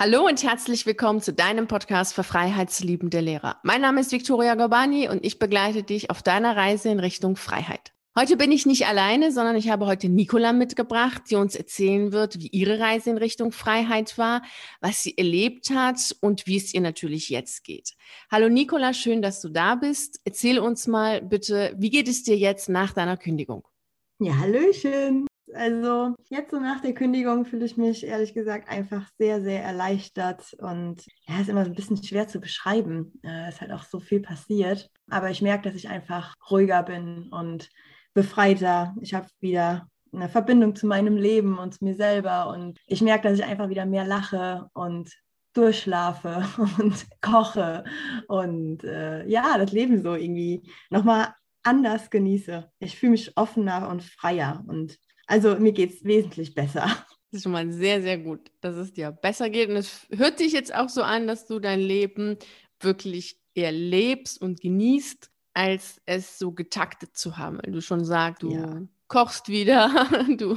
Hallo und herzlich willkommen zu deinem Podcast für freiheitsliebende Lehrer. Mein Name ist Viktoria Gorbani und ich begleite dich auf deiner Reise in Richtung Freiheit. Heute bin ich nicht alleine, sondern ich habe heute Nicola mitgebracht, die uns erzählen wird, wie ihre Reise in Richtung Freiheit war, was sie erlebt hat und wie es ihr natürlich jetzt geht. Hallo Nicola, schön, dass du da bist. Erzähl uns mal bitte, wie geht es dir jetzt nach deiner Kündigung? Ja, Hallöchen. Also jetzt so nach der Kündigung fühle ich mich ehrlich gesagt einfach sehr, sehr erleichtert und ja, ist immer so ein bisschen schwer zu beschreiben. Es ist halt auch so viel passiert, aber ich merke, dass ich einfach ruhiger bin und befreiter. Ich habe wieder eine Verbindung zu meinem Leben und zu mir selber und ich merke, dass ich einfach wieder mehr lache und durchschlafe und koche und äh, ja, das Leben so irgendwie nochmal anders genieße. Ich fühle mich offener und freier und also mir geht es wesentlich besser. Das ist schon mal sehr, sehr gut, dass es dir besser geht. Und es hört sich jetzt auch so an, dass du dein Leben wirklich erlebst und genießt, als es so getaktet zu haben. Weil du schon sagst, du ja. kochst wieder, du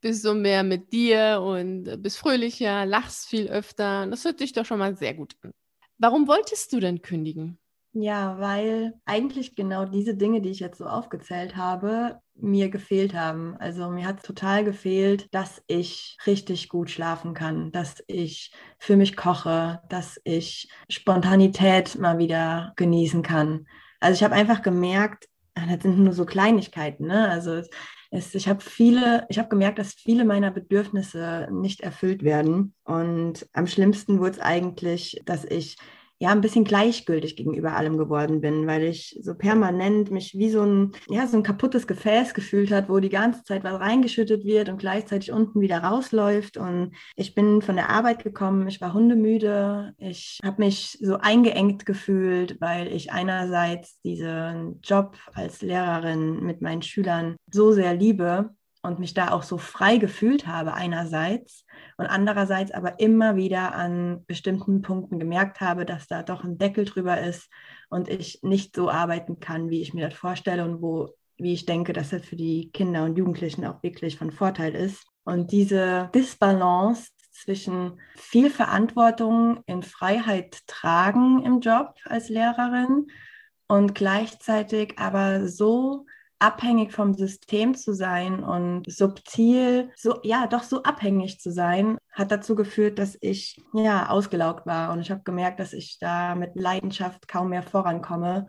bist so mehr mit dir und bist fröhlicher, lachst viel öfter. Das hört sich doch schon mal sehr gut an. Warum wolltest du denn kündigen? Ja, weil eigentlich genau diese Dinge, die ich jetzt so aufgezählt habe, mir gefehlt haben. Also mir hat total gefehlt, dass ich richtig gut schlafen kann, dass ich für mich koche, dass ich Spontanität mal wieder genießen kann. Also ich habe einfach gemerkt, ah, das sind nur so Kleinigkeiten. Ne? Also es, ich habe viele, ich habe gemerkt, dass viele meiner Bedürfnisse nicht erfüllt werden. Und am schlimmsten wurde es eigentlich, dass ich ja ein bisschen gleichgültig gegenüber allem geworden bin, weil ich so permanent mich wie so ein, ja, so ein kaputtes Gefäß gefühlt hat, wo die ganze Zeit was reingeschüttet wird und gleichzeitig unten wieder rausläuft. Und ich bin von der Arbeit gekommen, ich war hundemüde, ich habe mich so eingeengt gefühlt, weil ich einerseits diesen Job als Lehrerin mit meinen Schülern so sehr liebe und mich da auch so frei gefühlt habe einerseits und andererseits aber immer wieder an bestimmten Punkten gemerkt habe, dass da doch ein Deckel drüber ist und ich nicht so arbeiten kann, wie ich mir das vorstelle und wo wie ich denke, dass das für die Kinder und Jugendlichen auch wirklich von Vorteil ist. Und diese Disbalance zwischen viel Verantwortung in Freiheit tragen im Job als Lehrerin und gleichzeitig aber so abhängig vom System zu sein und subtil, so ja, doch so abhängig zu sein, hat dazu geführt, dass ich ja ausgelaugt war und ich habe gemerkt, dass ich da mit Leidenschaft kaum mehr vorankomme,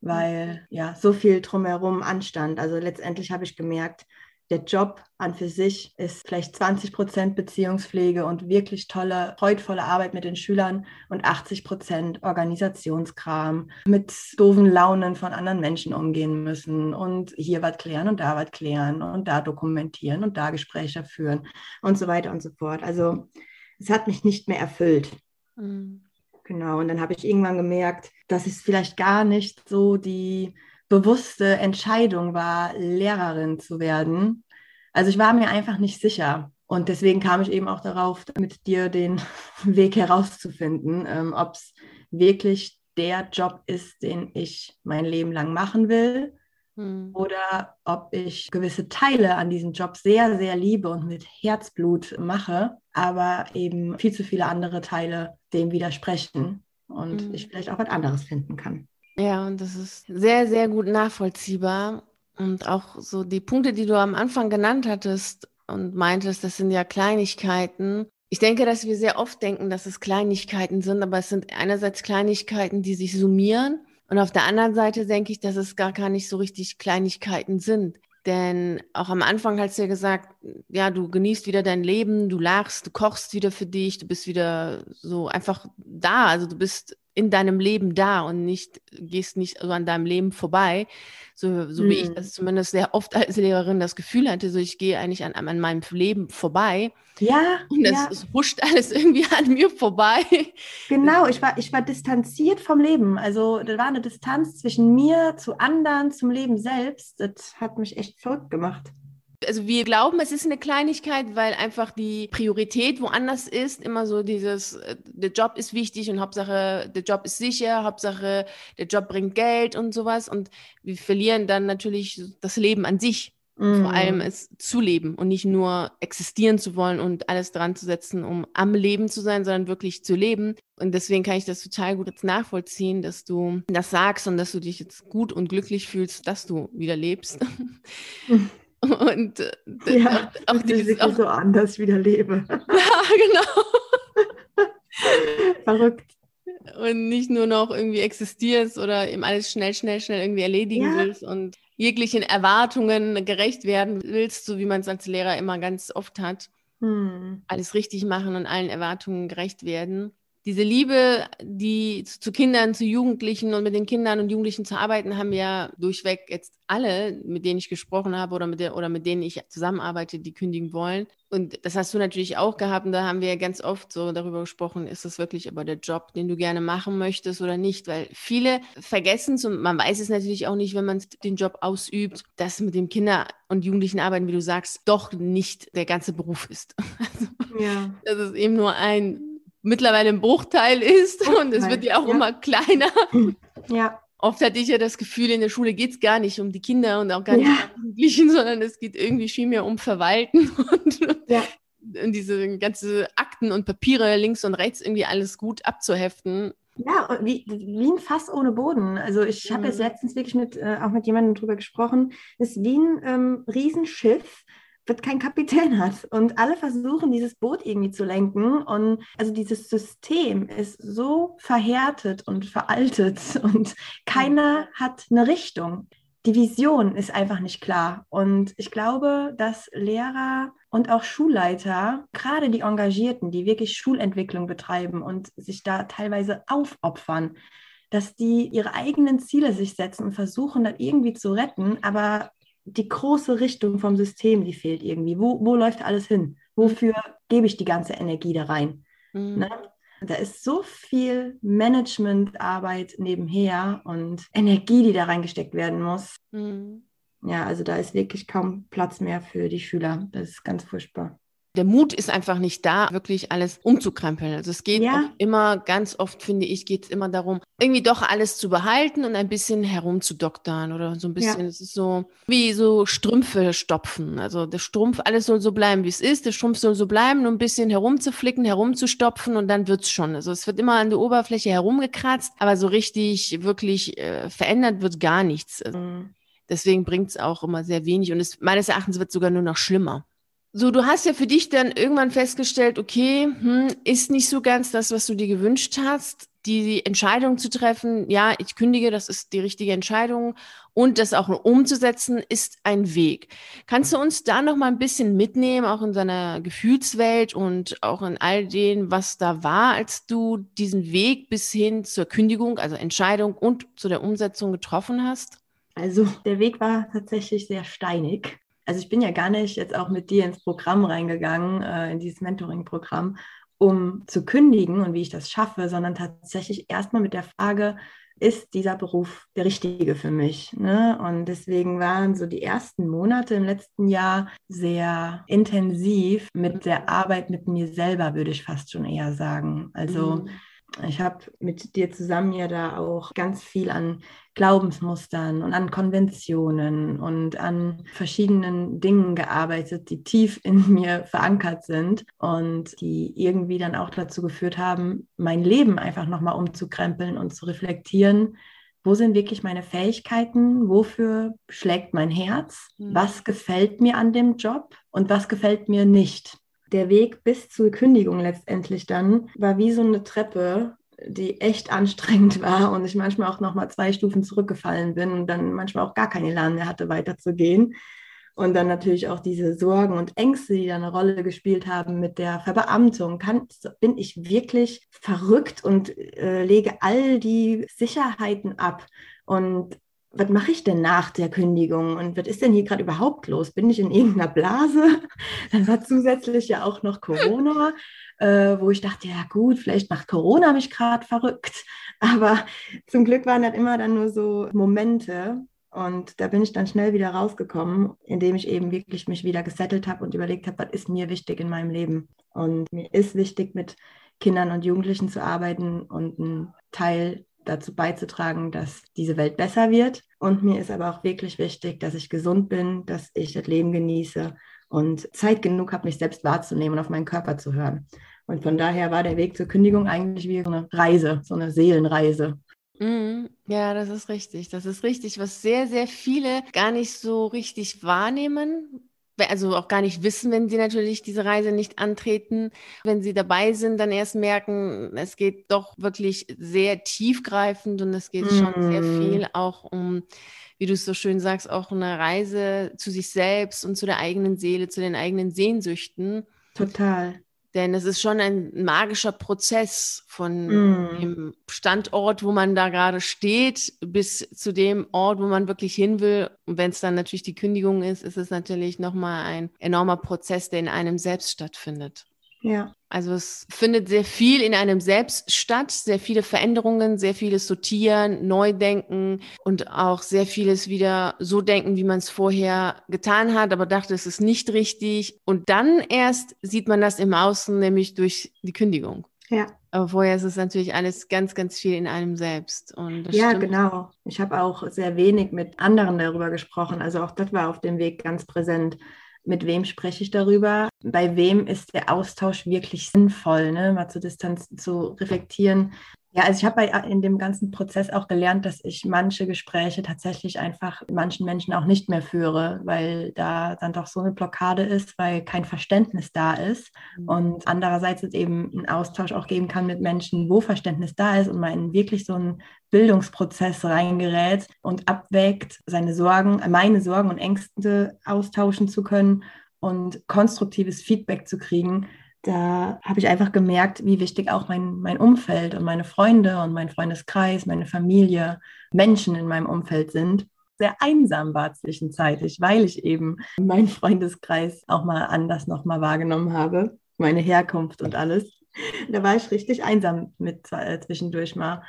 weil ja so viel drumherum anstand. Also letztendlich habe ich gemerkt, der Job an für sich ist vielleicht 20 Prozent Beziehungspflege und wirklich tolle, freudvolle Arbeit mit den Schülern und 80 Prozent Organisationskram, mit doofen Launen von anderen Menschen umgehen müssen und hier was klären und da was klären und da dokumentieren und da Gespräche führen und so weiter und so fort. Also es hat mich nicht mehr erfüllt. Mhm. Genau, und dann habe ich irgendwann gemerkt, dass es vielleicht gar nicht so die bewusste Entscheidung war, Lehrerin zu werden. Also ich war mir einfach nicht sicher. Und deswegen kam ich eben auch darauf, mit dir den Weg herauszufinden, ähm, ob es wirklich der Job ist, den ich mein Leben lang machen will. Hm. Oder ob ich gewisse Teile an diesem Job sehr, sehr liebe und mit Herzblut mache, aber eben viel zu viele andere Teile dem widersprechen und hm. ich vielleicht auch was anderes finden kann. Ja, und das ist sehr, sehr gut nachvollziehbar. Und auch so die Punkte, die du am Anfang genannt hattest und meintest, das sind ja Kleinigkeiten. Ich denke, dass wir sehr oft denken, dass es Kleinigkeiten sind, aber es sind einerseits Kleinigkeiten, die sich summieren. Und auf der anderen Seite denke ich, dass es gar, gar nicht so richtig Kleinigkeiten sind. Denn auch am Anfang hast du ja gesagt, ja, du genießt wieder dein Leben, du lachst, du kochst wieder für dich, du bist wieder so einfach da. Also du bist in deinem Leben da und nicht, gehst nicht so an deinem Leben vorbei. So, so mhm. wie ich mhm. das zumindest sehr oft als Lehrerin das Gefühl hatte, so ich gehe eigentlich an, an meinem Leben vorbei. Ja. Und das, ja. es huscht alles irgendwie an mir vorbei. Genau, ich war, ich war distanziert vom Leben. Also da war eine Distanz zwischen mir zu anderen, zum Leben selbst. Das hat mich echt verrückt gemacht also wir glauben, es ist eine Kleinigkeit, weil einfach die Priorität woanders ist. Immer so dieses, äh, der Job ist wichtig und Hauptsache, der Job ist sicher, Hauptsache, der Job bringt Geld und sowas. Und wir verlieren dann natürlich das Leben an sich. Mhm. Vor allem es zu leben und nicht nur existieren zu wollen und alles dran zu setzen, um am Leben zu sein, sondern wirklich zu leben. Und deswegen kann ich das total gut jetzt nachvollziehen, dass du das sagst und dass du dich jetzt gut und glücklich fühlst, dass du wieder lebst. Und äh, ja, auch, auch dieses auch, so an, dass ich wieder lebe. Ja, genau. Verrückt. Und nicht nur noch irgendwie existierst oder eben alles schnell, schnell, schnell irgendwie erledigen ja. willst und jeglichen Erwartungen gerecht werden willst, so wie man es als Lehrer immer ganz oft hat. Hm. Alles richtig machen und allen Erwartungen gerecht werden diese Liebe, die zu Kindern, zu Jugendlichen und mit den Kindern und Jugendlichen zu arbeiten, haben ja durchweg jetzt alle, mit denen ich gesprochen habe oder mit, der, oder mit denen ich zusammenarbeite, die kündigen wollen. Und das hast du natürlich auch gehabt. Und da haben wir ja ganz oft so darüber gesprochen, ist das wirklich aber der Job, den du gerne machen möchtest oder nicht? Weil viele vergessen es und man weiß es natürlich auch nicht, wenn man den Job ausübt, dass mit dem Kinder und Jugendlichen arbeiten, wie du sagst, doch nicht der ganze Beruf ist. Also, ja. Das ist eben nur ein mittlerweile ein Bruchteil ist und es wird ja auch ja. immer kleiner. Ja. Oft hatte ich ja das Gefühl, in der Schule geht es gar nicht um die Kinder und auch gar nicht ja. um die Jugendlichen, sondern es geht irgendwie viel mehr um Verwalten und, ja. und diese ganze Akten und Papiere links und rechts irgendwie alles gut abzuheften. Ja, wie, wie ein Fass ohne Boden. Also ich habe jetzt mhm. letztens wirklich mit, äh, auch mit jemandem drüber gesprochen. Es ist wie ein ähm, Riesenschiff, wird kein Kapitän hat. Und alle versuchen, dieses Boot irgendwie zu lenken. Und also dieses System ist so verhärtet und veraltet und keiner hat eine Richtung. Die Vision ist einfach nicht klar. Und ich glaube, dass Lehrer und auch Schulleiter, gerade die Engagierten, die wirklich Schulentwicklung betreiben und sich da teilweise aufopfern, dass die ihre eigenen Ziele sich setzen und versuchen, das irgendwie zu retten, aber die große Richtung vom System, die fehlt irgendwie. Wo, wo läuft alles hin? Wofür gebe ich die ganze Energie da rein? Mhm. Ne? Da ist so viel Managementarbeit nebenher und Energie, die da reingesteckt werden muss. Mhm. Ja, also da ist wirklich kaum Platz mehr für die Schüler. Das ist ganz furchtbar der Mut ist einfach nicht da, wirklich alles umzukrempeln. Also es geht ja. immer, ganz oft finde ich, geht es immer darum, irgendwie doch alles zu behalten und ein bisschen herumzudoktern oder so ein bisschen. Ja. Es ist so wie so Strümpfe stopfen. Also der Strumpf, alles soll so bleiben, wie es ist. Der Strumpf soll so bleiben, nur ein bisschen herumzuflicken, herumzustopfen und dann wird's schon. Also es wird immer an der Oberfläche herumgekratzt, aber so richtig, wirklich äh, verändert wird gar nichts. Also mhm. Deswegen bringt's auch immer sehr wenig und es meines Erachtens wird sogar nur noch schlimmer. So, du hast ja für dich dann irgendwann festgestellt, okay, hm, ist nicht so ganz das, was du dir gewünscht hast, die Entscheidung zu treffen, ja, ich kündige, das ist die richtige Entscheidung und das auch umzusetzen, ist ein Weg. Kannst du uns da noch mal ein bisschen mitnehmen, auch in deiner Gefühlswelt und auch in all dem, was da war, als du diesen Weg bis hin zur Kündigung, also Entscheidung und zu der Umsetzung getroffen hast? Also der Weg war tatsächlich sehr steinig also ich bin ja gar nicht jetzt auch mit dir ins Programm reingegangen, äh, in dieses Mentoring-Programm, um zu kündigen und wie ich das schaffe, sondern tatsächlich erstmal mit der Frage, ist dieser Beruf der richtige für mich? Ne? Und deswegen waren so die ersten Monate im letzten Jahr sehr intensiv mit der Arbeit mit mir selber, würde ich fast schon eher sagen. Also mhm ich habe mit dir zusammen ja da auch ganz viel an Glaubensmustern und an Konventionen und an verschiedenen Dingen gearbeitet, die tief in mir verankert sind und die irgendwie dann auch dazu geführt haben, mein Leben einfach nochmal umzukrempeln und zu reflektieren. Wo sind wirklich meine Fähigkeiten? Wofür schlägt mein Herz? Mhm. Was gefällt mir an dem Job und was gefällt mir nicht? Der Weg bis zur Kündigung letztendlich dann war wie so eine Treppe, die echt anstrengend war und ich manchmal auch noch mal zwei Stufen zurückgefallen bin und dann manchmal auch gar keine Elan mehr hatte, weiterzugehen. Und dann natürlich auch diese Sorgen und Ängste, die da eine Rolle gespielt haben mit der Verbeamtung. Kann, bin ich wirklich verrückt und äh, lege all die Sicherheiten ab? Und was mache ich denn nach der Kündigung und was ist denn hier gerade überhaupt los? Bin ich in irgendeiner Blase? Dann war zusätzlich ja auch noch Corona, äh, wo ich dachte, ja gut, vielleicht macht Corona mich gerade verrückt. Aber zum Glück waren das immer dann nur so Momente. Und da bin ich dann schnell wieder rausgekommen, indem ich eben wirklich mich wieder gesettelt habe und überlegt habe, was ist mir wichtig in meinem Leben. Und mir ist wichtig, mit Kindern und Jugendlichen zu arbeiten und ein Teil dazu beizutragen, dass diese Welt besser wird. Und mir ist aber auch wirklich wichtig, dass ich gesund bin, dass ich das Leben genieße und Zeit genug habe, mich selbst wahrzunehmen und auf meinen Körper zu hören. Und von daher war der Weg zur Kündigung eigentlich wie so eine Reise, so eine Seelenreise. Mhm. Ja, das ist richtig. Das ist richtig, was sehr, sehr viele gar nicht so richtig wahrnehmen, also auch gar nicht wissen, wenn sie natürlich diese Reise nicht antreten. Wenn sie dabei sind, dann erst merken, es geht doch wirklich sehr tiefgreifend und es geht mm. schon sehr mhm. viel auch um, wie du es so schön sagst, auch eine Reise zu sich selbst und zu der eigenen Seele, zu den eigenen Sehnsüchten. Total. Denn es ist schon ein magischer Prozess von mm. dem Standort, wo man da gerade steht, bis zu dem Ort, wo man wirklich hin will. Und wenn es dann natürlich die Kündigung ist, ist es natürlich nochmal ein enormer Prozess, der in einem selbst stattfindet. Ja. Also es findet sehr viel in einem selbst statt, sehr viele Veränderungen, sehr vieles Sortieren, Neudenken und auch sehr vieles wieder so denken, wie man es vorher getan hat, aber dachte, es ist nicht richtig. Und dann erst sieht man das im Außen, nämlich durch die Kündigung. Ja. Aber vorher ist es natürlich alles ganz, ganz viel in einem selbst. ja, stimmt. genau. Ich habe auch sehr wenig mit anderen darüber gesprochen. Also auch das war auf dem Weg ganz präsent mit wem spreche ich darüber, bei wem ist der Austausch wirklich sinnvoll, ne? mal zu Distanz zu reflektieren. Ja, also ich habe in dem ganzen Prozess auch gelernt, dass ich manche Gespräche tatsächlich einfach manchen Menschen auch nicht mehr führe, weil da dann doch so eine Blockade ist, weil kein Verständnis da ist. Mhm. Und andererseits es eben einen Austausch auch geben kann mit Menschen, wo Verständnis da ist und man in wirklich so einen Bildungsprozess reingerät und abwägt, seine Sorgen, meine Sorgen und Ängste austauschen zu können und konstruktives Feedback zu kriegen, da habe ich einfach gemerkt, wie wichtig auch mein, mein Umfeld und meine Freunde und mein Freundeskreis, meine Familie, Menschen in meinem Umfeld sind. Sehr einsam war zwischenzeitlich, weil ich eben meinen Freundeskreis auch mal anders nochmal wahrgenommen habe, meine Herkunft und alles. Da war ich richtig einsam mit äh, zwischendurch mal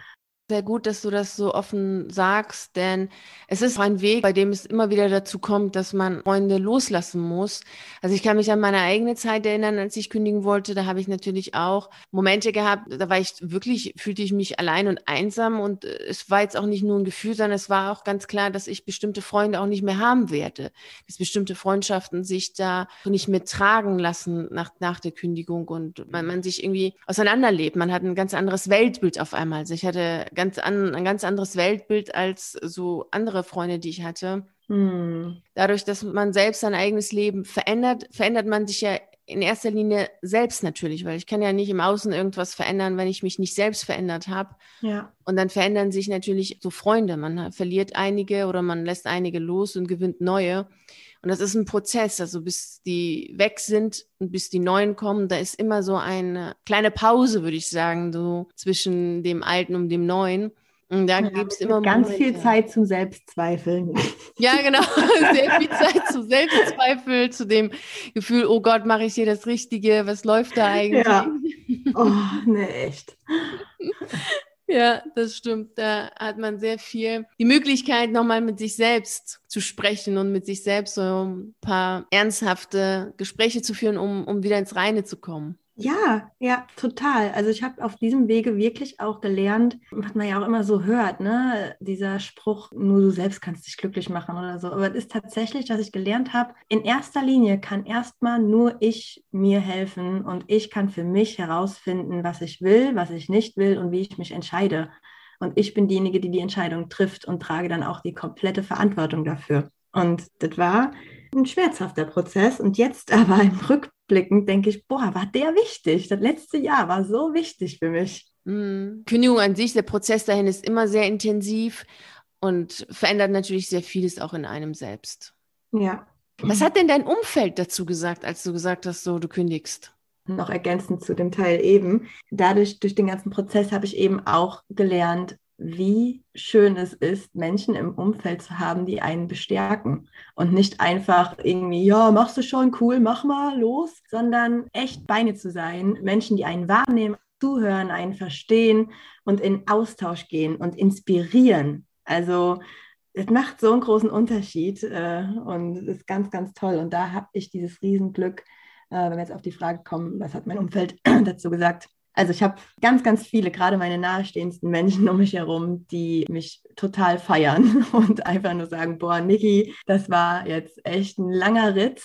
sehr gut, dass du das so offen sagst, denn es ist ein Weg, bei dem es immer wieder dazu kommt, dass man Freunde loslassen muss. Also ich kann mich an meine eigene Zeit erinnern, als ich kündigen wollte. Da habe ich natürlich auch Momente gehabt, da war ich wirklich, fühlte ich mich allein und einsam und äh, es war jetzt auch nicht nur ein Gefühl, sondern es war auch ganz klar, dass ich bestimmte Freunde auch nicht mehr haben werde, dass bestimmte Freundschaften sich da nicht mehr tragen lassen nach, nach der Kündigung und man, man sich irgendwie auseinanderlebt. Man hat ein ganz anderes Weltbild auf einmal. Also ich hatte ganz an, ein ganz anderes Weltbild als so andere Freunde, die ich hatte. Hm. Dadurch, dass man selbst sein eigenes Leben verändert, verändert man sich ja in erster Linie selbst natürlich, weil ich kann ja nicht im Außen irgendwas verändern, wenn ich mich nicht selbst verändert habe. Ja. Und dann verändern sich natürlich so Freunde. Man verliert einige oder man lässt einige los und gewinnt neue. Und das ist ein Prozess, also bis die weg sind und bis die neuen kommen, da ist immer so eine kleine Pause, würde ich sagen, so zwischen dem Alten und dem Neuen. Und da ja, gibt es immer ganz Momente. viel Zeit zum Selbstzweifeln. Ja, genau. Sehr viel Zeit zum Selbstzweifeln, zu dem Gefühl, oh Gott, mache ich hier das Richtige? Was läuft da eigentlich? Ja. Oh, ne, echt. Ja, das stimmt. Da hat man sehr viel die Möglichkeit, nochmal mit sich selbst zu sprechen und mit sich selbst so ein paar ernsthafte Gespräche zu führen, um, um wieder ins Reine zu kommen. Ja, ja, total. Also ich habe auf diesem Wege wirklich auch gelernt, was man ja auch immer so hört, ne? Dieser Spruch, nur du selbst kannst dich glücklich machen oder so. Aber es ist tatsächlich, dass ich gelernt habe, in erster Linie kann erstmal nur ich mir helfen und ich kann für mich herausfinden, was ich will, was ich nicht will und wie ich mich entscheide. Und ich bin diejenige, die die Entscheidung trifft und trage dann auch die komplette Verantwortung dafür. Und das war ein schmerzhafter Prozess. Und jetzt aber im Rückblicken denke ich, boah, war der wichtig. Das letzte Jahr war so wichtig für mich. Mhm. Kündigung an sich, der Prozess dahin ist immer sehr intensiv und verändert natürlich sehr vieles auch in einem selbst. Ja. Was hat denn dein Umfeld dazu gesagt, als du gesagt hast, so du kündigst? Noch ergänzend zu dem Teil eben. Dadurch, durch den ganzen Prozess habe ich eben auch gelernt, wie schön es ist, Menschen im Umfeld zu haben, die einen bestärken und nicht einfach irgendwie, ja, machst du schon, cool, mach mal, los, sondern echt Beine zu sein, Menschen, die einen wahrnehmen, zuhören, einen verstehen und in Austausch gehen und inspirieren. Also es macht so einen großen Unterschied äh, und ist ganz, ganz toll. Und da habe ich dieses Riesenglück, äh, wenn wir jetzt auf die Frage kommen, was hat mein Umfeld dazu gesagt, Also ich habe ganz, ganz viele, gerade meine nahestehendsten Menschen um mich herum, die mich total feiern und einfach nur sagen, boah, Niki, das war jetzt echt ein langer Ritt,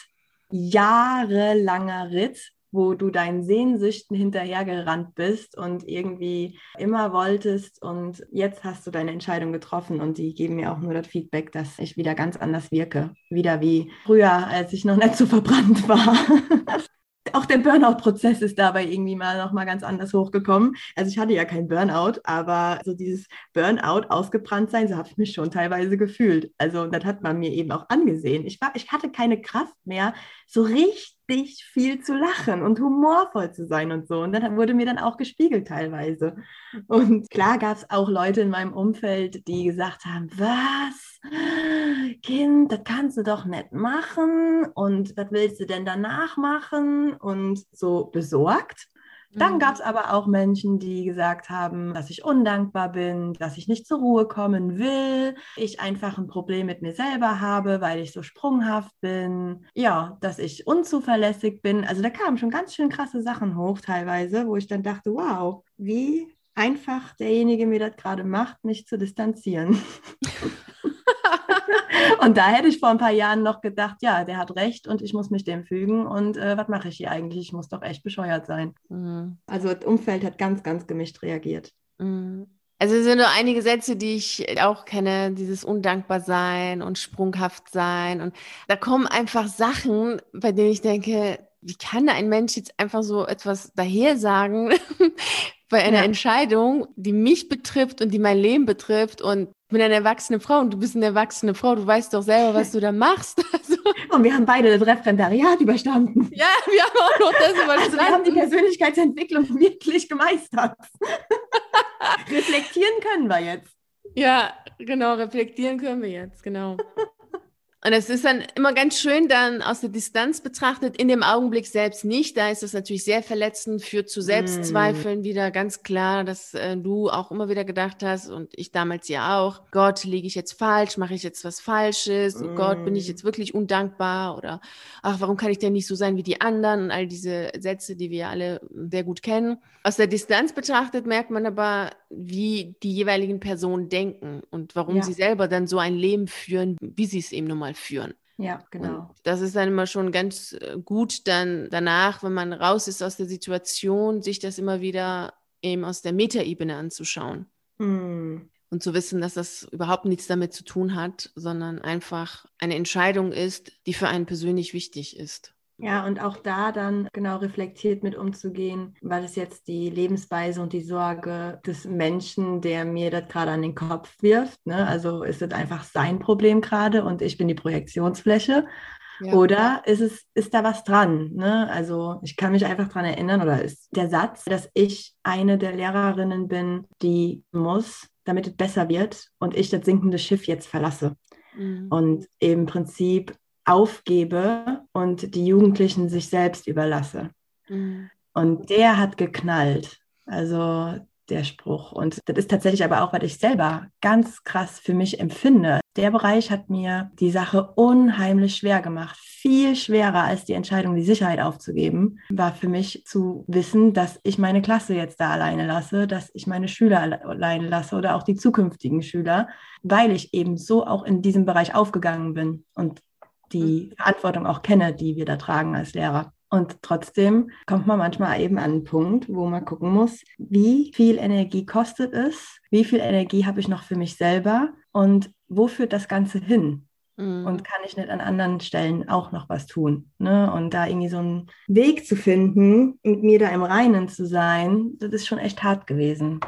jahrelanger Ritt, wo du deinen Sehnsüchten hinterhergerannt bist und irgendwie immer wolltest und jetzt hast du deine Entscheidung getroffen und die geben mir auch nur das Feedback, dass ich wieder ganz anders wirke. Wieder wie früher, als ich noch nicht so verbrannt war. auch der Burnout-Prozess ist dabei irgendwie mal noch mal ganz anders hochgekommen. Also ich hatte ja kein Burnout, aber so dieses Burnout, ausgebrannt sein, so habe ich mich schon teilweise gefühlt. Also das hat man mir eben auch angesehen. Ich, war, ich hatte keine Kraft mehr, so richtig viel zu lachen und humorvoll zu sein und so. Und das wurde mir dann auch gespiegelt teilweise. Und klar gab es auch Leute in meinem Umfeld, die gesagt haben, was? Kind, das kannst du doch nicht machen. Und was willst du denn danach machen? Und so besorgt. Dann mhm. gab es aber auch Menschen, die gesagt haben, dass ich undankbar bin, dass ich nicht zur Ruhe kommen will, ich einfach ein Problem mit mir selber habe, weil ich so sprunghaft bin, ja, dass ich unzuverlässig bin. Also da kamen schon ganz schön krasse Sachen hoch teilweise, wo ich dann dachte, wow, wie einfach derjenige mir das gerade macht, mich zu distanzieren. und da hätte ich vor ein paar Jahren noch gedacht, ja, der hat recht und ich muss mich dem fügen. Und äh, was mache ich hier eigentlich? Ich muss doch echt bescheuert sein. Mhm. Also das Umfeld hat ganz, ganz gemischt reagiert. Mhm. Also es sind nur einige Sätze, die ich auch kenne, dieses undankbar sein und sprunghaft sein. Und da kommen einfach Sachen, bei denen ich denke, wie kann ein Mensch jetzt einfach so etwas daher sagen bei einer ja. Entscheidung, die mich betrifft und die mein Leben betrifft und ich bin eine erwachsene Frau und du bist eine erwachsene Frau. Du weißt doch selber, was du da machst. Also. Und wir haben beide das Referendariat überstanden. Ja, wir haben auch noch das überstanden. Also wir haben die Persönlichkeitsentwicklung wirklich gemeistert. reflektieren können wir jetzt. Ja, genau, reflektieren können wir jetzt, genau. Und es ist dann immer ganz schön, dann aus der Distanz betrachtet, in dem Augenblick selbst nicht. Da ist es natürlich sehr verletzend, führt zu Selbstzweifeln mm. wieder ganz klar, dass äh, du auch immer wieder gedacht hast und ich damals ja auch, Gott, liege ich jetzt falsch, mache ich jetzt was Falsches, mm. oh Gott, bin ich jetzt wirklich undankbar oder ach, warum kann ich denn nicht so sein wie die anderen und all diese Sätze, die wir alle sehr gut kennen. Aus der Distanz betrachtet merkt man aber, wie die jeweiligen Personen denken und warum ja. sie selber dann so ein Leben führen, wie sie es eben nun mal führen. Ja, genau. Und das ist dann immer schon ganz äh, gut, dann danach, wenn man raus ist aus der Situation, sich das immer wieder eben aus der Metaebene anzuschauen. Mm. Und zu wissen, dass das überhaupt nichts damit zu tun hat, sondern einfach eine Entscheidung ist, die für einen persönlich wichtig ist. Ja, und auch da dann genau reflektiert mit umzugehen, weil es jetzt die Lebensweise und die Sorge des Menschen, der mir das gerade an den Kopf wirft. Ne? Also ist es einfach sein Problem gerade und ich bin die Projektionsfläche. Ja. Oder ist es, ist da was dran? Ne? Also ich kann mich einfach daran erinnern, oder ist der Satz, dass ich eine der Lehrerinnen bin, die muss, damit es besser wird und ich das sinkende Schiff jetzt verlasse. Mhm. Und im Prinzip aufgebe und die Jugendlichen sich selbst überlasse. Mhm. Und der hat geknallt. Also der Spruch. Und das ist tatsächlich aber auch, was ich selber ganz krass für mich empfinde. Der Bereich hat mir die Sache unheimlich schwer gemacht. Viel schwerer als die Entscheidung, die Sicherheit aufzugeben, war für mich zu wissen, dass ich meine Klasse jetzt da alleine lasse, dass ich meine Schüler alleine lasse oder auch die zukünftigen Schüler, weil ich eben so auch in diesem Bereich aufgegangen bin. Und die mhm. Verantwortung auch kenne, die wir da tragen als Lehrer. Und trotzdem kommt man manchmal eben an einen Punkt, wo man gucken muss, wie viel Energie kostet es, wie viel Energie habe ich noch für mich selber und wo führt das Ganze hin? Mhm. Und kann ich nicht an anderen Stellen auch noch was tun? Ne? Und da irgendwie so einen Weg zu finden, mit mir da im Reinen zu sein, das ist schon echt hart gewesen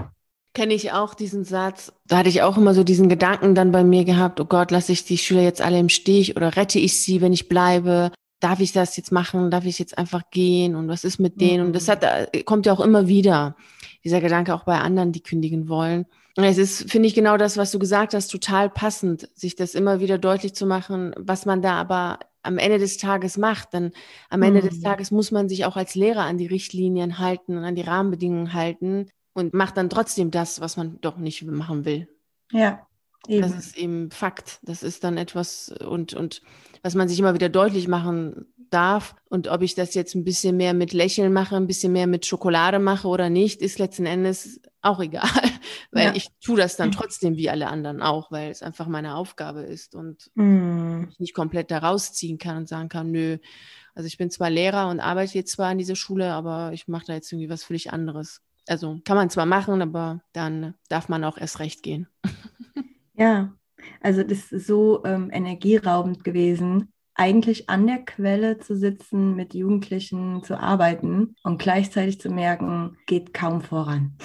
kenne ich auch diesen Satz. Da hatte ich auch immer so diesen Gedanken dann bei mir gehabt, oh Gott, lasse ich die Schüler jetzt alle im Stich oder rette ich sie, wenn ich bleibe? Darf ich das jetzt machen? Darf ich jetzt einfach gehen? Und was ist mit denen? Mhm. Und das hat, äh, kommt ja auch immer wieder, dieser Gedanke auch bei anderen, die kündigen wollen. Und es ist, finde ich, genau das, was du gesagt hast, total passend, sich das immer wieder deutlich zu machen, was man da aber am Ende des Tages macht. Denn am Ende mhm. des Tages muss man sich auch als Lehrer an die Richtlinien halten und an die Rahmenbedingungen halten, und macht dann trotzdem das, was man doch nicht machen will. Ja. Eben. Das ist eben Fakt. Das ist dann etwas und, und was man sich immer wieder deutlich machen darf. Und ob ich das jetzt ein bisschen mehr mit Lächeln mache, ein bisschen mehr mit Schokolade mache oder nicht, ist letzten Endes auch egal, weil ja. ich tue das dann trotzdem wie alle anderen auch, weil es einfach meine Aufgabe ist und mm. ich nicht komplett da rausziehen kann und sagen kann, nö, also ich bin zwar Lehrer und arbeite jetzt zwar in dieser Schule, aber ich mache da jetzt irgendwie was völlig anderes. Also kann man zwar machen, aber dann darf man auch erst recht gehen. Ja, also das ist so ähm, energieraubend gewesen, eigentlich an der Quelle zu sitzen, mit Jugendlichen zu arbeiten und gleichzeitig zu merken, geht kaum voran.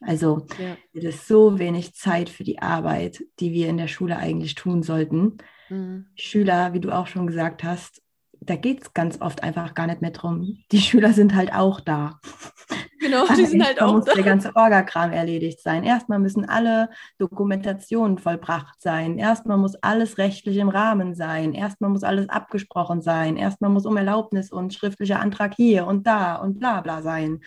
Also ja. es ist so wenig Zeit für die Arbeit, die wir in der Schule eigentlich tun sollten. Mhm. Schüler, wie du auch schon gesagt hast, da geht es ganz oft einfach gar nicht mehr drum. Die Schüler sind halt auch da. Genau, die sind halt auch muss da. der ganze Orgakram erledigt sein. Erstmal müssen alle Dokumentationen vollbracht sein. Erstmal muss alles rechtlich im Rahmen sein. Erstmal muss alles abgesprochen sein. Erstmal muss um Erlaubnis und schriftlicher Antrag hier und da und bla bla sein.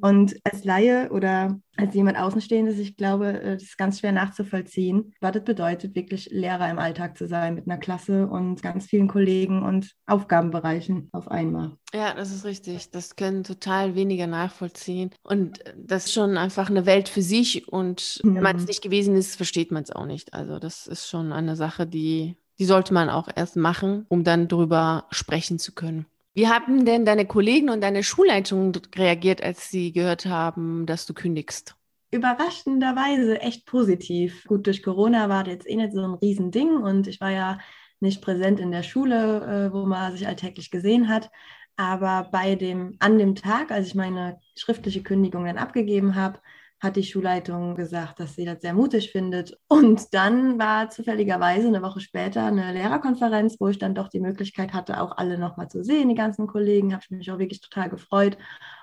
Und als Laie oder als jemand Außenstehendes, ich glaube, äh, das ist ganz schwer nachzuvollziehen, was das bedeutet, wirklich Lehrer im Alltag zu sein mit einer Klasse und ganz vielen Kollegen und Aufgabenbereichen auf einmal. Ja, das ist richtig. Das können total weniger nachvollziehen. Und das ist schon einfach eine Welt für sich. Und wenn man es nicht gewesen ist, versteht man es auch nicht. Also das ist schon eine Sache, die, die sollte man auch erst machen, um dann darüber sprechen zu können. Wie haben denn deine Kollegen und deine Schulleitung reagiert, als sie gehört haben, dass du kündigst? Überraschenderweise echt positiv. Gut, durch Corona war das jetzt eh nicht so ein Riesending und ich war ja nicht präsent in der Schule, äh, wo man sich alltäglich gesehen hat. Aber bei dem, an dem Tag, als ich meine schriftliche Kündigung dann abgegeben habe, hat die Schulleitung gesagt, dass sie das sehr mutig findet. Und dann war zufälligerweise eine Woche später eine Lehrerkonferenz, wo ich dann doch die Möglichkeit hatte, auch alle nochmal zu sehen, die ganzen Kollegen. Habe ich mich auch wirklich total gefreut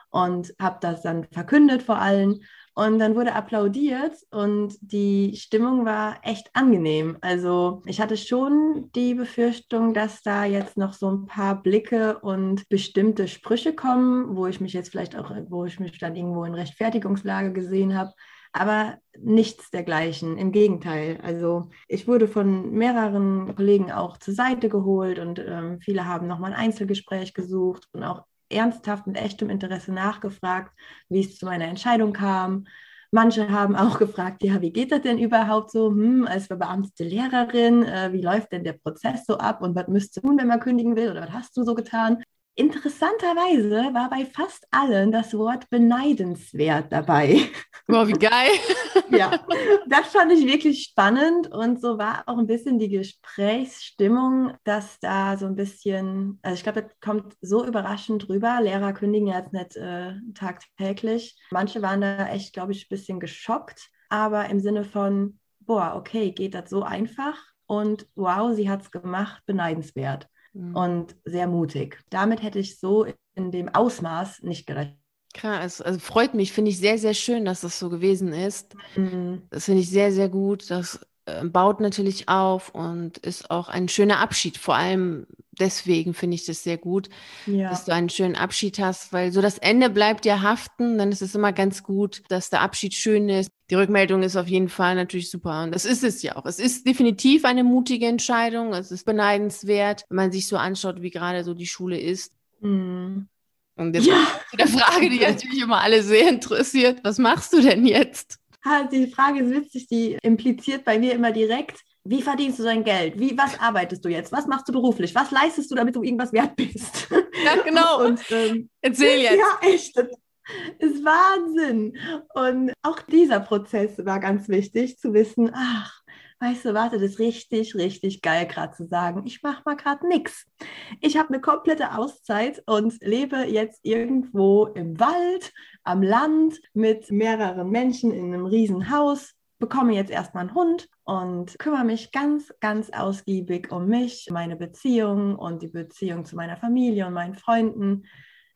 und habe das dann verkündet vor allen. Und dann wurde applaudiert und die Stimmung war echt angenehm. Also ich hatte schon die Befürchtung, dass da jetzt noch so ein paar Blicke und bestimmte Sprüche kommen, wo ich mich jetzt vielleicht auch, wo ich mich dann irgendwo in Rechtfertigungslage gesehen habe. Aber nichts dergleichen. Im Gegenteil. Also ich wurde von mehreren Kollegen auch zur Seite geholt und ähm, viele haben nochmal ein Einzelgespräch gesucht und auch ernsthaft mit echtem Interesse nachgefragt, wie es zu meiner Entscheidung kam. Manche haben auch gefragt, ja, wie geht das denn überhaupt so? Hm, als beamtete Lehrerin, äh, wie läuft denn der Prozess so ab und was müsst du tun, wenn man kündigen will oder was hast du so getan? Interessanterweise war bei fast allen das Wort beneidenswert dabei. Wow, wie geil. ja, das fand ich wirklich spannend und so war auch ein bisschen die Gesprächsstimmung, dass da so ein bisschen, also ich glaube, das kommt so überraschend rüber. Lehrer kündigen jetzt nicht äh, tagtäglich. Manche waren da echt, glaube ich, ein bisschen geschockt, aber im Sinne von, boah, okay, geht das so einfach? Und wow, sie hat es gemacht, beneidenswert mhm. und sehr mutig. Damit hätte ich so in dem Ausmaß nicht gerechnet. Krass, also freut mich, finde ich sehr, sehr schön, dass das so gewesen ist. Mhm. Das finde ich sehr, sehr gut. Das äh, baut natürlich auf und ist auch ein schöner Abschied. Vor allem deswegen finde ich das sehr gut, ja. dass du einen schönen Abschied hast, weil so das Ende bleibt ja haften. Dann ist es immer ganz gut, dass der Abschied schön ist. Die Rückmeldung ist auf jeden Fall natürlich super. Und das ist es ja auch. Es ist definitiv eine mutige Entscheidung. Es ist beneidenswert, wenn man sich so anschaut, wie gerade so die Schule ist. Mhm. Und jetzt ja. zu der Frage, die natürlich immer alle sehr interessiert. Was machst du denn jetzt? Die Frage ist witzig, die impliziert bei mir immer direkt, wie verdienst du dein Geld? Wie, was arbeitest du jetzt? Was machst du beruflich? Was leistest du, damit du irgendwas wert bist? Ja, genau. Und, ähm, Erzähl jetzt. Ja, echt. Das ist Wahnsinn. Und auch dieser Prozess war ganz wichtig, zu wissen, ach, weißt du, warte, das ist richtig, richtig geil gerade zu sagen, ich mache mal gerade nichts. Ich habe eine komplette Auszeit und lebe jetzt irgendwo im Wald, am Land mit mehreren Menschen in einem riesen Haus, bekomme jetzt erstmal einen Hund und kümmere mich ganz, ganz ausgiebig um mich, meine Beziehung und die Beziehung zu meiner Familie und meinen Freunden.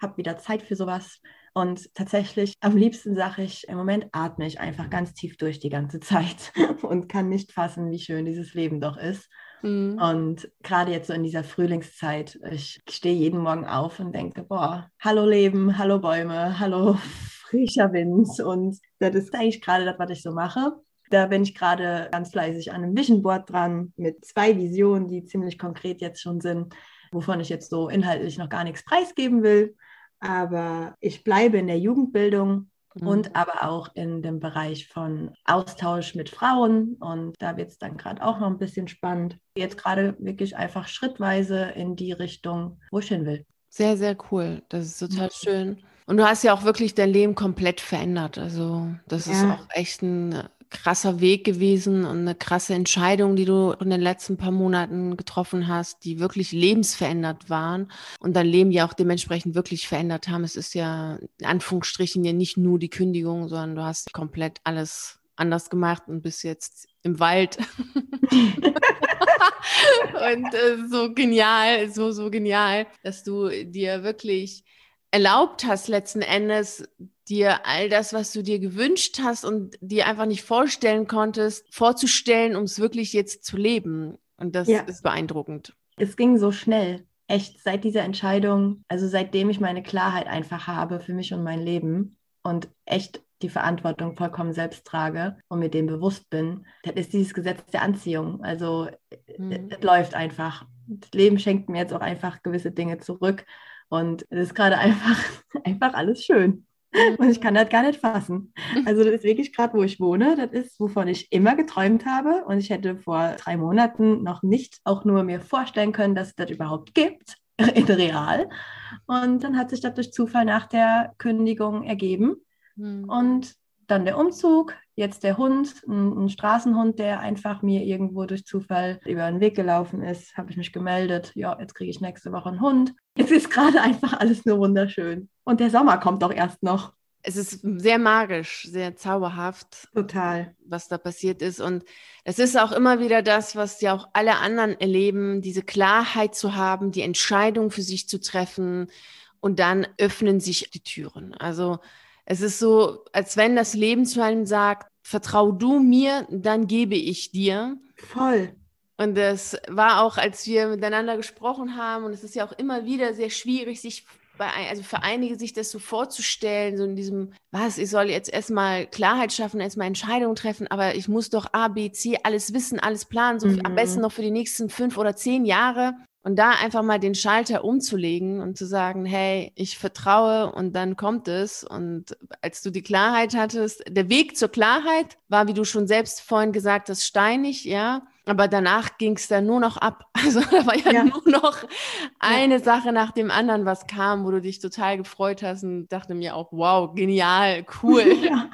Habe wieder Zeit für sowas und tatsächlich, am liebsten sage ich, im Moment atme ich einfach ganz tief durch die ganze Zeit und kann nicht fassen, wie schön dieses Leben doch ist. Mhm. Und gerade jetzt so in dieser Frühlingszeit, ich stehe jeden Morgen auf und denke, boah, hallo Leben, hallo Bäume, hallo frischer Wind. Und das ist eigentlich gerade das, was ich so mache. Da bin ich gerade ganz fleißig an einem Vision Board dran mit zwei Visionen, die ziemlich konkret jetzt schon sind wovon ich jetzt so inhaltlich noch gar nichts preisgeben will. Aber ich bleibe in der Jugendbildung mhm. und aber auch in dem Bereich von Austausch mit Frauen. Und da wird es dann gerade auch noch ein bisschen spannend. Jetzt gerade wirklich einfach schrittweise in die Richtung, wo ich hin will. Sehr, sehr cool. Das ist total mhm. schön. Und du hast ja auch wirklich dein Leben komplett verändert. Also das ja. ist auch echt ein krasser Weg gewesen und eine krasse Entscheidung, die du in den letzten paar Monaten getroffen hast, die wirklich lebensverändert waren und dein Leben ja auch dementsprechend wirklich verändert haben. Es ist ja in Anführungsstrichen ja nicht nur die Kündigung, sondern du hast komplett alles anders gemacht und bist jetzt im Wald. und äh, so genial, so, so genial, dass du dir wirklich erlaubt hast, letzten Endes dir all das, was du dir gewünscht hast und dir einfach nicht vorstellen konntest, vorzustellen, um es wirklich jetzt zu leben. Und das ja. ist beeindruckend. Es ging so schnell. Echt, seit dieser Entscheidung, also seitdem ich meine Klarheit einfach habe für mich und mein Leben und echt die Verantwortung vollkommen selbst trage und mir dem bewusst bin, das ist dieses Gesetz der Anziehung. Also mhm. es läuft einfach. Das Leben schenkt mir jetzt auch einfach gewisse Dinge zurück und es ist gerade einfach, einfach alles schön. Und ich kann das gar nicht fassen. Also das ist wirklich gerade, wo ich wohne. Das ist, wovon ich immer geträumt habe. Und ich hätte vor drei Monaten noch nicht auch nur mir vorstellen können, dass es das überhaupt gibt, in real. Und dann hat sich das durch Zufall nach der Kündigung ergeben. Mhm. Und dann der Umzug, jetzt der Hund, ein, ein, Straßenhund, der einfach mir irgendwo durch Zufall über den Weg gelaufen ist, habe ich mich gemeldet. Ja, jetzt kriege ich nächste Woche einen Hund. Jetzt ist gerade einfach alles nur wunderschön. Und der Sommer kommt doch erst noch. Es ist sehr magisch, sehr zauberhaft. Total. Was da passiert ist. Und es ist auch immer wieder das, was ja auch alle anderen erleben, diese Klarheit zu haben, die Entscheidung für sich zu treffen. Und dann öffnen sich die Türen. Also es ist so, als wenn das Leben zu einem sagt, vertrau du mir, dann gebe ich dir. Voll. Und das war auch, als wir miteinander gesprochen haben, und es ist ja auch immer wieder sehr schwierig, sich bei, also für einige sich das so vorzustellen, so in diesem, was, ich soll jetzt erstmal Klarheit schaffen, erstmal Entscheidungen treffen, aber ich muss doch A, B, C, alles wissen, alles planen, so mhm. am besten noch für die nächsten fünf oder zehn Jahre. Und da einfach mal den Schalter umzulegen und zu sagen, hey, ich vertraue und dann kommt es. Und als du die Klarheit hattest, der Weg zur Klarheit war, wie du schon selbst vorhin gesagt hast, steinig, ja. Aber danach ging es dann nur noch ab. Also da war ja, ja. nur noch eine ja. Sache nach dem anderen, was kam, wo du dich total gefreut hast und dachte mir auch, wow, genial, cool. Ja.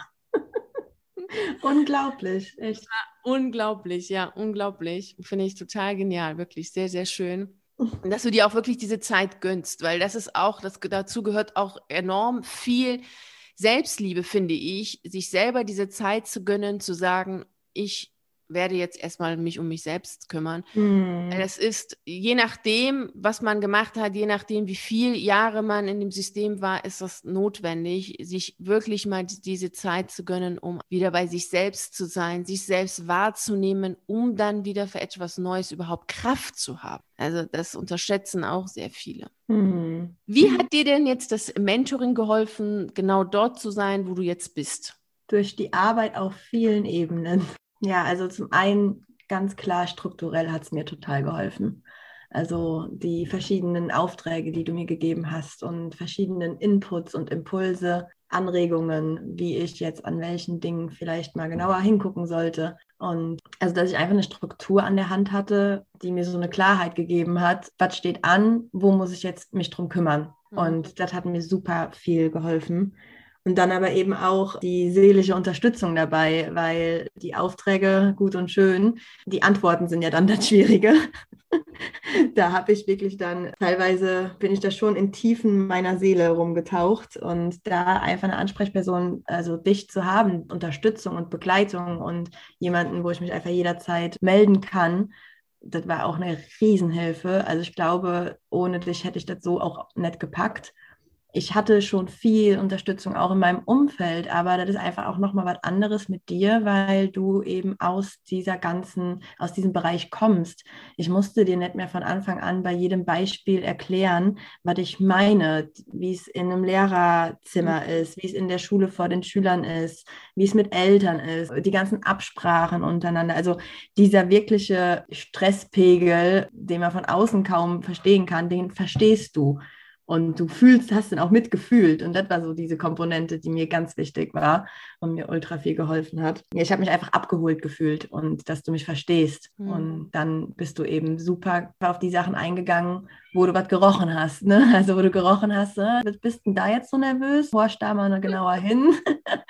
Unglaublich, echt. unglaublich, ja, unglaublich. Finde ich total genial, wirklich sehr, sehr schön. Und dass du dir auch wirklich diese Zeit gönnst, weil das ist auch, das, dazu gehört auch enorm viel Selbstliebe, finde ich, sich selber diese Zeit zu gönnen, zu sagen, ich werde jetzt erstmal mich um mich selbst kümmern. Mhm. Es ist, je nachdem, was man gemacht hat, je nachdem, wie viele Jahre man in dem System war, ist das notwendig, sich wirklich mal diese Zeit zu gönnen, um wieder bei sich selbst zu sein, sich selbst wahrzunehmen, um dann wieder für etwas Neues überhaupt Kraft zu haben. Also das unterschätzen auch sehr viele. Mhm. Wie hat dir denn jetzt das Mentoring geholfen, genau dort zu sein, wo du jetzt bist? Durch die Arbeit auf vielen Ebenen. Ja, also zum einen ganz klar strukturell hat es mir total geholfen. Also die verschiedenen Aufträge, die du mir gegeben hast und verschiedenen Inputs und Impulse, Anregungen, wie ich jetzt an welchen Dingen vielleicht mal genauer hingucken sollte. Und also, dass ich einfach eine Struktur an der Hand hatte, die mir so eine Klarheit gegeben hat, was steht an, wo muss ich jetzt mich drum kümmern. Mhm. Und das hat mir super viel geholfen. Und dann aber eben auch die seelische Unterstützung dabei, weil die Aufträge gut und schön, die Antworten sind ja dann das Schwierige. da habe ich wirklich dann, teilweise bin ich da schon in Tiefen meiner Seele rumgetaucht und da einfach eine Ansprechperson, also dich zu haben, Unterstützung und Begleitung und jemanden, wo ich mich einfach jederzeit melden kann, das war auch eine Riesenhilfe. Also ich glaube, ohne dich hätte ich das so auch nicht gepackt ich hatte schon viel Unterstützung auch in meinem Umfeld, aber das ist einfach auch nochmal was anderes mit dir, weil du eben aus dieser ganzen, aus diesem Bereich kommst. Ich musste dir nicht mehr von Anfang an bei jedem Beispiel erklären, was ich meine, wie es in einem Lehrerzimmer mhm. ist, wie es in der Schule vor den Schülern ist, wie es mit Eltern ist, die ganzen Absprachen untereinander. Also dieser wirkliche Stresspegel, den man von außen kaum verstehen kann, den verstehst du. Und du fühlst, hast dann auch mitgefühlt. Und das war so diese Komponente, die mir ganz wichtig war und mir ultra viel geholfen hat. Ja, ich habe mich einfach abgeholt gefühlt und dass du mich verstehst. Mhm. Und dann bist du eben super auf die Sachen eingegangen, wo du was gerochen hast. Ne? Also wo du gerochen hast, äh, bist du da jetzt so nervös? Horch da mal genauer hin.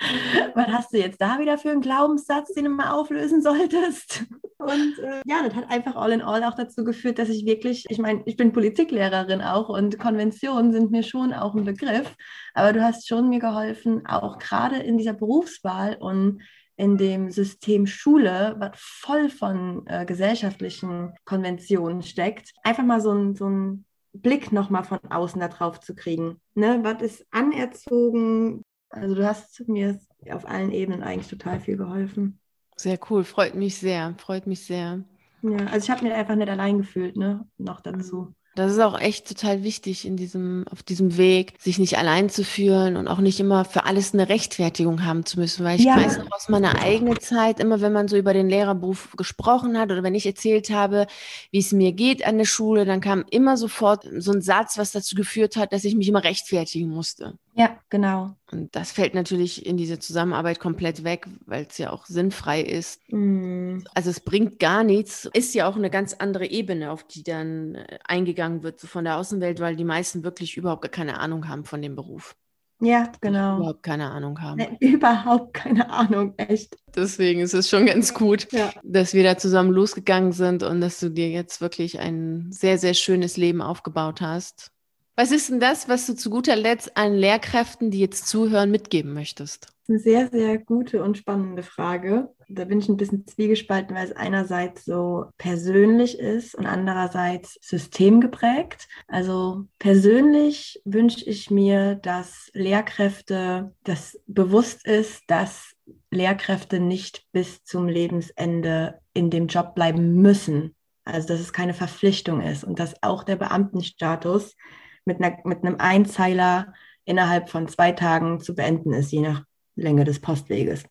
was hast du jetzt da wieder für einen Glaubenssatz, den du mal auflösen solltest? Und äh, ja, das hat einfach all in all auch dazu geführt, dass ich wirklich, ich meine, ich bin Politiklehrerin auch und Konventionen sind mir schon auch ein Begriff, aber du hast schon mir geholfen, auch gerade in dieser Berufswahl und in dem System Schule, was voll von äh, gesellschaftlichen Konventionen steckt, einfach mal so ein, so ein Blick nochmal von außen darauf zu kriegen. Ne? Was ist anerzogen? Also du hast mir auf allen Ebenen eigentlich total viel geholfen. Sehr cool, freut mich sehr, freut mich sehr. Ja, also ich habe mich einfach nicht allein gefühlt, ne? Noch dazu. Das ist auch echt total wichtig in diesem, auf diesem Weg, sich nicht allein zu fühlen und auch nicht immer für alles eine Rechtfertigung haben zu müssen. Weil ich ja. weiß noch aus meiner eigenen Zeit, immer wenn man so über den Lehrerberuf gesprochen hat oder wenn ich erzählt habe, wie es mir geht an der Schule, dann kam immer sofort so ein Satz, was dazu geführt hat, dass ich mich immer rechtfertigen musste. Ja, genau. Und das fällt natürlich in diese Zusammenarbeit komplett weg, weil es ja auch sinnfrei ist. Mm. Also es bringt gar nichts. Ist ja auch eine ganz andere Ebene, auf die dann äh, eingegangen wird, so von der Außenwelt, weil die meisten wirklich überhaupt gar keine Ahnung haben von dem Beruf. Ja, genau. Überhaupt keine Ahnung haben. Nee, überhaupt keine Ahnung, echt. Deswegen ist es schon ganz gut, ja. dass wir da zusammen losgegangen sind und dass du dir jetzt wirklich ein sehr, sehr schönes Leben aufgebaut hast. Was ist denn das, was du zu guter Letzt allen Lehrkräften, die jetzt zuhören, mitgeben möchtest? Eine sehr, sehr gute und spannende Frage. Da bin ich ein bisschen zwiegespalten, weil es einerseits so persönlich ist und andererseits systemgeprägt. Also persönlich wünsche ich mir, dass Lehrkräfte das bewusst ist, dass Lehrkräfte nicht bis zum Lebensende in dem Job bleiben müssen. Also dass es keine Verpflichtung ist und dass auch der Beamtenstatus mit, einer, mit einem Einzeiler innerhalb von zwei Tagen zu beenden ist, je nach Länge des Postweges.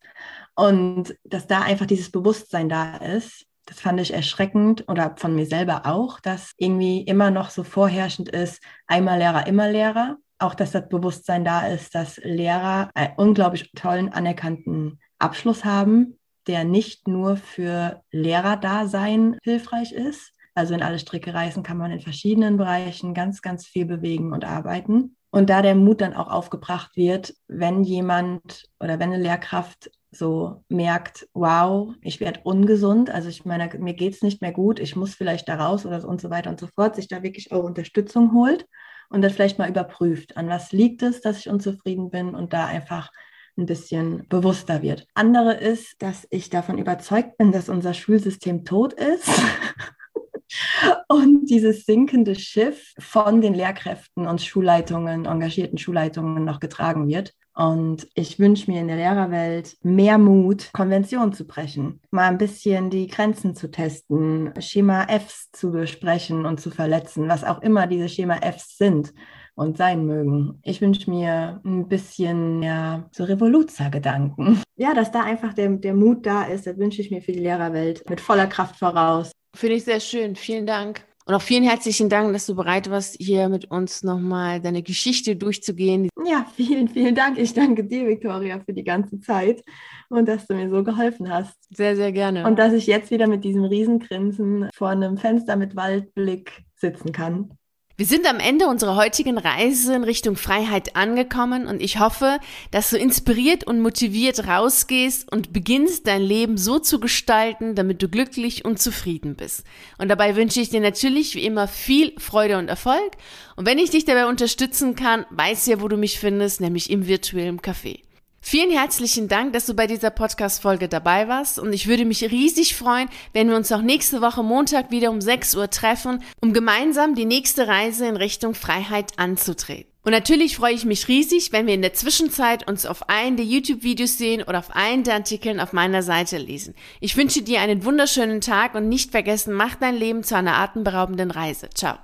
Und dass da einfach dieses Bewusstsein da ist, das fand ich erschreckend oder von mir selber auch, dass irgendwie immer noch so vorherrschend ist, einmal Lehrer, immer Lehrer. Auch dass das Bewusstsein da ist, dass Lehrer einen unglaublich tollen, anerkannten Abschluss haben, der nicht nur für Lehrerdasein hilfreich ist, also in alle Stricke reißen kann man in verschiedenen Bereichen ganz, ganz viel bewegen und arbeiten. Und da der Mut dann auch aufgebracht wird, wenn jemand oder wenn eine Lehrkraft so merkt, wow, ich werde ungesund, also ich meine, mir geht es nicht mehr gut, ich muss vielleicht da raus oder so und so weiter und so fort, sich da wirklich auch Unterstützung holt und das vielleicht mal überprüft, an was liegt es, dass ich unzufrieden bin und da einfach ein bisschen bewusster wird. Andere ist, dass ich davon überzeugt bin, dass unser Schulsystem tot ist und dieses sinkende Schiff von den Lehrkräften und Schulleitungen, engagierten Schulleitungen noch getragen wird. Und ich wünsche mir in der Lehrerwelt mehr Mut, Konventionen zu brechen, mal ein bisschen die Grenzen zu testen, Schema Fs zu besprechen und zu verletzen, was auch immer diese Schema Fs sind und sein mögen. Ich wünsche mir ein bisschen ja, so Revoluzzer-Gedanken. Ja, dass da einfach der, der Mut da ist, das wünsche ich mir für die Lehrerwelt mit voller Kraft voraus. Finde ich sehr schön. Vielen Dank. Und auch vielen herzlichen Dank, dass du bereit warst, hier mit uns nochmal deine Geschichte durchzugehen. Ja, vielen, vielen Dank. Ich danke dir, Victoria, für die ganze Zeit und dass du mir so geholfen hast. Sehr, sehr gerne. Und dass ich jetzt wieder mit diesem Riesengrinsen vor einem Fenster mit Waldblick sitzen kann. Wir sind am Ende unserer heutigen Reise in Richtung Freiheit angekommen und ich hoffe, dass du inspiriert und motiviert rausgehst und beginnst dein Leben so zu gestalten, damit du glücklich und zufrieden bist. Und dabei wünsche ich dir natürlich wie immer viel Freude und Erfolg. Und wenn ich dich dabei unterstützen kann, weißt ja, wo du mich findest, nämlich im virtuellen Café. Vielen herzlichen Dank, dass du bei dieser Podcast-Folge dabei warst und ich würde mich riesig freuen, wenn wir uns auch nächste Woche Montag wieder um 6 Uhr treffen, um gemeinsam die nächste Reise in Richtung Freiheit anzutreten. Und natürlich freue ich mich riesig, wenn wir in der Zwischenzeit uns auf einen der YouTube-Videos sehen oder auf einen der Artikeln auf meiner Seite lesen. Ich wünsche dir einen wunderschönen Tag und nicht vergessen, mach dein Leben zu einer atemberaubenden Reise. Ciao.